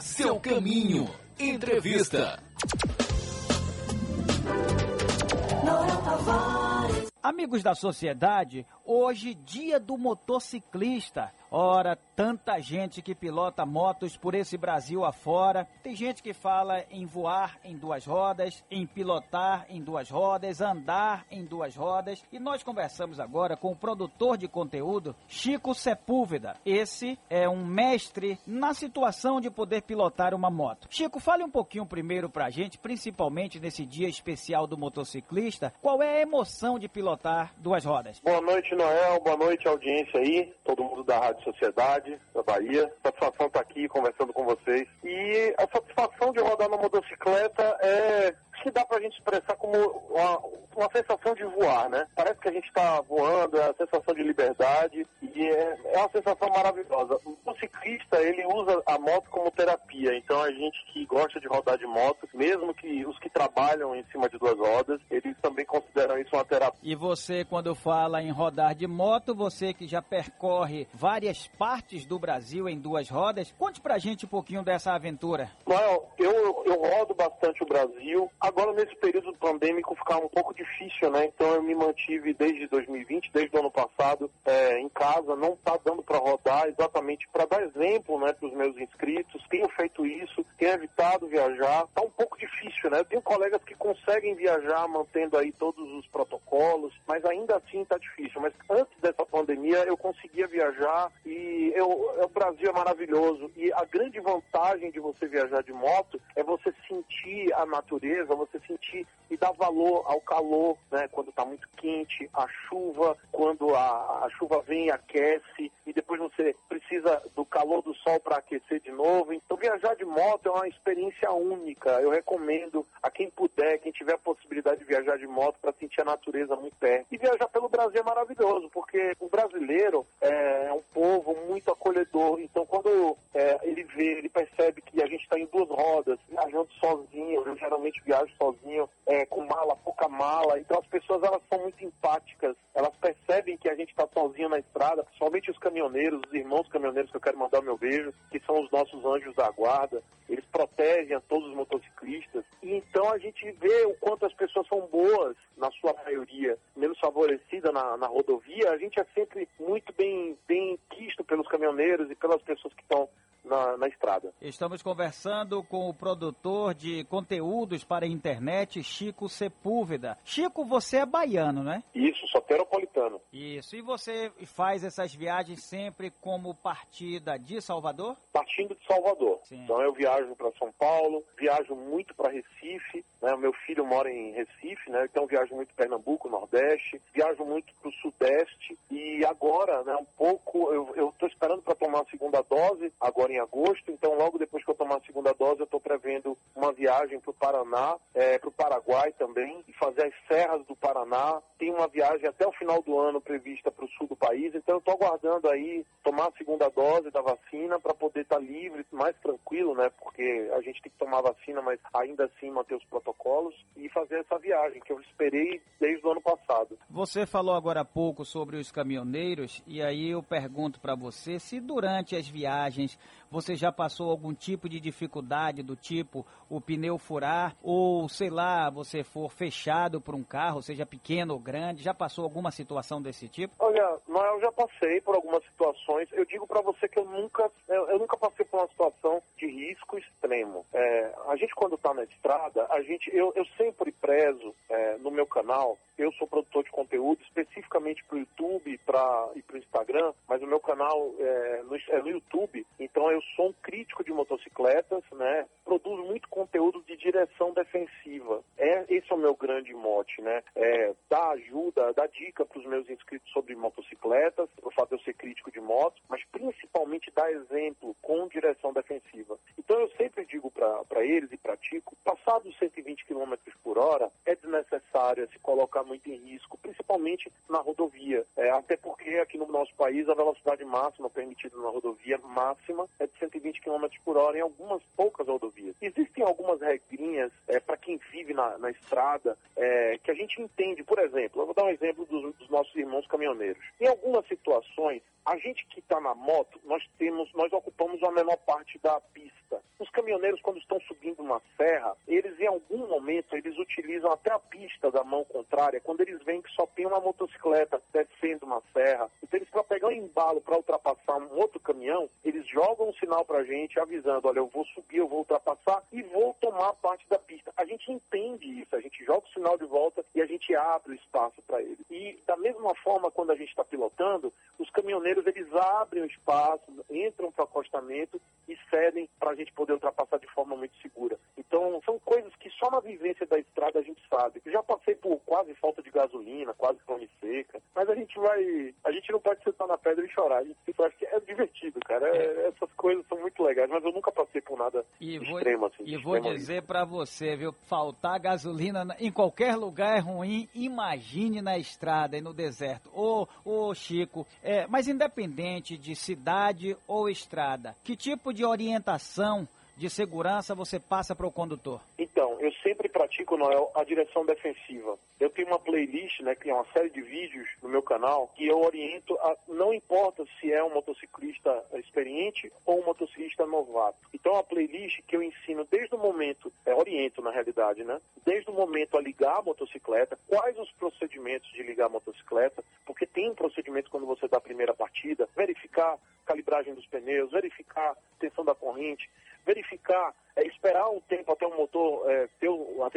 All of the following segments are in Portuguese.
Seu caminho. Entrevista. Amigos da sociedade, hoje dia do motociclista. Ora, tanta gente que pilota motos por esse Brasil afora. Tem gente que fala em voar em duas rodas, em pilotar em duas rodas, andar em duas rodas. E nós conversamos agora com o produtor de conteúdo, Chico Sepúlveda. Esse é um mestre na situação de poder pilotar uma moto. Chico, fale um pouquinho primeiro pra gente, principalmente nesse dia especial do motociclista, qual é a emoção de pilotar duas rodas? Boa noite, Noel. Boa noite, audiência aí, todo mundo da Rádio Sociedade da Bahia. Satisfação estar aqui conversando com vocês. E a satisfação de rodar na motocicleta é que dá pra gente expressar como uma, uma sensação de voar, né? Parece que a gente está voando, é a sensação de liberdade e é, é uma sensação maravilhosa. O ciclista, ele usa a moto como terapia, então a gente que gosta de rodar de moto, mesmo que os que trabalham em cima de duas rodas, eles também consideram isso uma terapia. E você, quando fala em rodar de moto, você que já percorre várias partes do Brasil em duas rodas, conte pra gente um pouquinho dessa aventura. Noel, eu, eu rodo bastante o Brasil. Agora, nesse período pandêmico, ficava um pouco difícil, né? Então, eu me mantive desde 2020, desde o ano passado, é, em casa. Não está dando para rodar, exatamente para dar exemplo, né, para os meus inscritos. Tenho feito isso, tenho evitado viajar. Está um pouco difícil, né? Eu tenho colegas que conseguem viajar mantendo aí todos os protocolos, mas ainda assim está difícil. Mas antes dessa pandemia, eu conseguia viajar e eu, Brasil é maravilhoso. E a grande vantagem de você viajar de moto é você sentir a natureza, você sentir e dar valor ao calor, né? Quando está muito quente, a chuva, quando a, a chuva vem e aquece, e depois você precisa do calor do sol para aquecer de novo. Então viajar de moto é uma experiência única. Eu recomendo a quem puder, quem tiver a possibilidade de viajar de moto para sentir a natureza muito perto. E viajar pelo Brasil é maravilhoso, porque o brasileiro é um povo muito acolhedor. Então quando é, ele vê, ele percebe que a gente está em duas rodas, viajando sozinho, eu geralmente viajo sozinho, é, com mala, pouca mala. Então as pessoas elas são muito empáticas, elas percebem que a gente está sozinho na estrada, somente os caminhoneiros, os irmãos caminhoneiros que eu quero mandar o meu beijo, que são os nossos anjos da guarda, eles protegem a todos os motociclistas. E então a gente vê o quanto as pessoas são boas, na sua maioria, menos favorecida na, na rodovia, a gente é sempre muito bem, bem quisto pelos caminhoneiros e pelas pessoas que estão na, na, estrada. Estamos conversando com o produtor de conteúdos para a internet, Chico Sepúlveda. Chico, você é baiano, né? Isso, soteropolitano. Isso. E você faz essas viagens sempre como partida de Salvador? Partindo de Salvador. Sim. Então eu viajo para São Paulo, viajo muito para Recife, né? Meu filho mora em Recife, né? Então viajo muito Pernambuco, Nordeste, viajo muito para o Sudeste e agora, né? Um pouco, eu estou esperando para tomar a segunda dose, agora em agosto, então logo depois que eu tomar a segunda dose eu estou prevendo uma viagem para o Paraná, é, para o Paraguai também, e fazer as serras do Paraná. Tem uma viagem até o final do ano prevista para o sul do país, então eu estou aguardando aí tomar a segunda dose da vacina para poder estar tá livre, mais tranquilo, né? Porque a gente tem que tomar vacina, mas ainda assim manter os protocolos e fazer essa viagem que eu esperei desde o ano passado. Você falou agora há pouco sobre os caminhoneiros e aí eu pergunto para você se durante as viagens você já passou algum tipo de dificuldade do tipo o pneu furar ou sei lá, você for fechado por um carro, seja pequeno ou grande, já passou alguma situação desse tipo? Olha, eu já passei por algumas situações. Eu digo para você que eu nunca, eu, eu, nunca passei por uma situação de risco extremo. É, a gente quando está na estrada, a gente, eu, eu sempre prezo é, no meu canal. Eu sou produtor de conteúdo especificamente para o YouTube pra, e para o Instagram, mas o meu canal é no, é no YouTube. Então eu sou um crítico de motocicletas, né? Produzo muito conteúdo de direção defensiva. É esse é o meu grande mote, né? É, dar ajuda, dar dica para os meus inscritos sobre motocicletas, o fato de eu ser crítico de motos, mas principalmente dar exemplo com direção defensiva. Então eu sempre digo para eles e pratico, passar dos 120 km por hora é desnecessário, é se colocar muito em risco, principalmente na rodovia. É, até porque aqui no nosso país a velocidade máxima permitida na rodovia máxima é de 120 km por hora em algumas poucas rodovias. Existem algumas regrinhas é, quem vive na, na estrada é, que a gente entende. Por exemplo, eu vou dar um exemplo dos, dos nossos irmãos caminhoneiros. Em algumas situações, a gente que está na moto, nós temos, nós ocupamos a menor parte da pista. Os caminhoneiros, quando estão subindo uma serra, eles em algum momento eles utilizam até a pista da mão contrária, quando eles veem que só tem uma motocicleta descendo uma serra. Então eles um embalo para ultrapassar um outro caminhão, eles jogam um sinal para a gente avisando, olha, eu vou subir, eu vou ultrapassar e vou tomar parte da pista. A gente entende isso, a gente joga o sinal de volta e a gente abre o espaço para eles. E da mesma forma, quando a gente está pilotando, os caminhoneiros eles abrem o espaço, entram para o acostamento e cedem para a gente poder ultrapassar de forma muito segura. Então, são coisas que só na vivência da estrada a gente sabe. Eu já passei por quase falta de gasolina, quase fome seca, mas a gente vai. A gente não pode sentar na pedra e chorar. A gente acha que é divertido, cara. É, essas coisas são muito legais, mas eu nunca passei por nada e extremo assim. E vou dizer para você, viu? Faltar gasolina em qualquer lugar é ruim. Imagine na estrada e no deserto. Ô, ô Chico, é, mas independente de cidade ou estrada, que tipo de orientação de segurança você passa para o condutor? Então, eu sempre pratico, Noel, a direção defensiva. Eu tenho uma playlist, né, que é uma série de vídeos no meu canal, que eu oriento, a, não importa se é um motociclista experiente ou um motociclista novato. Então, a playlist que eu ensino desde o momento, é, oriento na realidade, né, desde o momento a ligar a motocicleta, quais os procedimentos de ligar a motocicleta, porque tem um procedimento quando você dá a primeira partida, verificar calibragem dos pneus, verificar tensão da corrente, verificar, é, esperar um tempo até o motor é,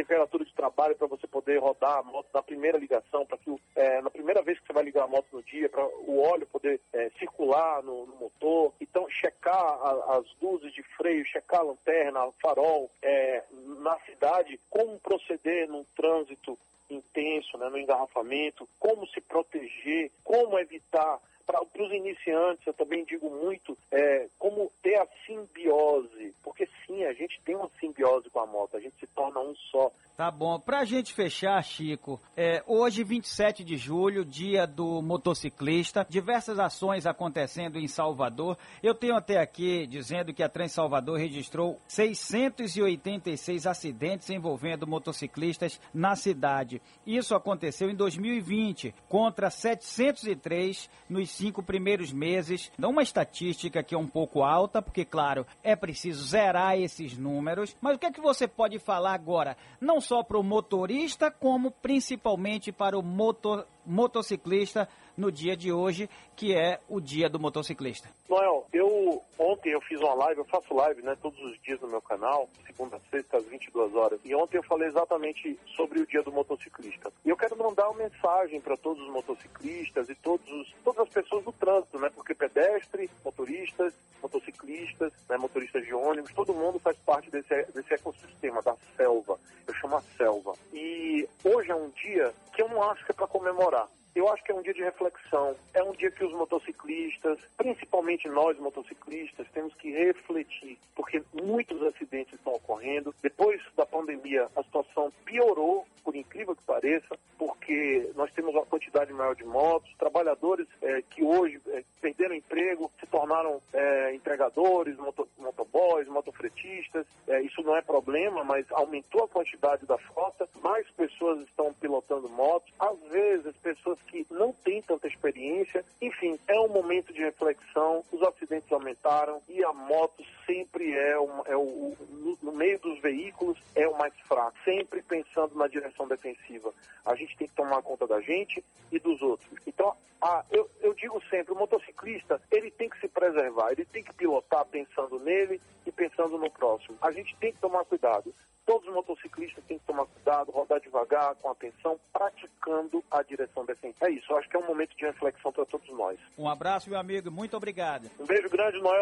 temperatura de trabalho para você poder rodar a moto na primeira ligação, para que é, na primeira vez que você vai ligar a moto no dia, para o óleo poder é, circular no, no, motor. Então, checar a, as luzes de freio, checar a lanterna, o farol, é, na cidade, como proceder num trânsito intenso, né, no engarrafamento, como se proteger, como evitar para os iniciantes, eu também digo muito, é, como ter a simbiose, porque sim, a gente tem uma simbiose com a moto, a gente se torna um só. Tá bom. Para a gente fechar, Chico, é, hoje, 27 de julho, dia do motociclista, diversas ações acontecendo em Salvador. Eu tenho até aqui dizendo que a Trans Salvador registrou 686 acidentes envolvendo motociclistas na cidade. Isso aconteceu em 2020, contra 703 nos cinco primeiros meses. Dá uma estatística que é um pouco alta, porque, claro, é preciso zerar esses números. Mas o que é que você pode falar agora? Não só para o motorista, como principalmente para o motor, motociclista no dia de hoje, que é o dia do motociclista. Noel, eu ontem eu fiz uma live, eu faço live né, todos os dias no meu canal, segunda sexta, às 22 horas. E ontem eu falei exatamente sobre o dia do motociclista. E eu quero mandar uma mensagem para todos os motociclistas e todos os, todas as pessoas do trânsito, né? Porque pedestre, motoristas, motociclistas, né, motoristas de ônibus, todo mundo faz parte desse, desse ecossistema, da selva. Eu chamo a selva. E hoje é um dia que eu não acho que é para comemorar. ahora. Eu acho que é um dia de reflexão. É um dia que os motociclistas, principalmente nós motociclistas, temos que refletir, porque muitos acidentes estão ocorrendo. Depois da pandemia, a situação piorou, por incrível que pareça, porque nós temos uma quantidade maior de motos, trabalhadores é, que hoje é, perderam emprego, se tornaram é, entregadores, moto, motoboys, motofretistas. isso não é problema, mas aumentou a quantidade da frota, mais pessoas estão pilotando motos. Às vezes, pessoas que não têm tanta experiência. Enfim, é um momento de reflexão. Os acidentes aumentaram e a moto sempre é, um, é o, no, no meio dos veículos, é o mais fraco. Sempre pensando na direção defensiva. A gente tem que tomar conta da gente e dos outros. Então, a, eu, eu digo sempre, o motociclista, ele tem que se preservar, ele tem que pilotar pensando nele e pensando no próximo. A gente tem que tomar cuidado. Todos os motociclistas têm que tomar cuidado, rodar devagar, com atenção, praticando a direção decente. É isso, eu acho que é um momento de reflexão para todos nós. Um abraço, meu amigo, muito obrigado. Um beijo grande, Noel.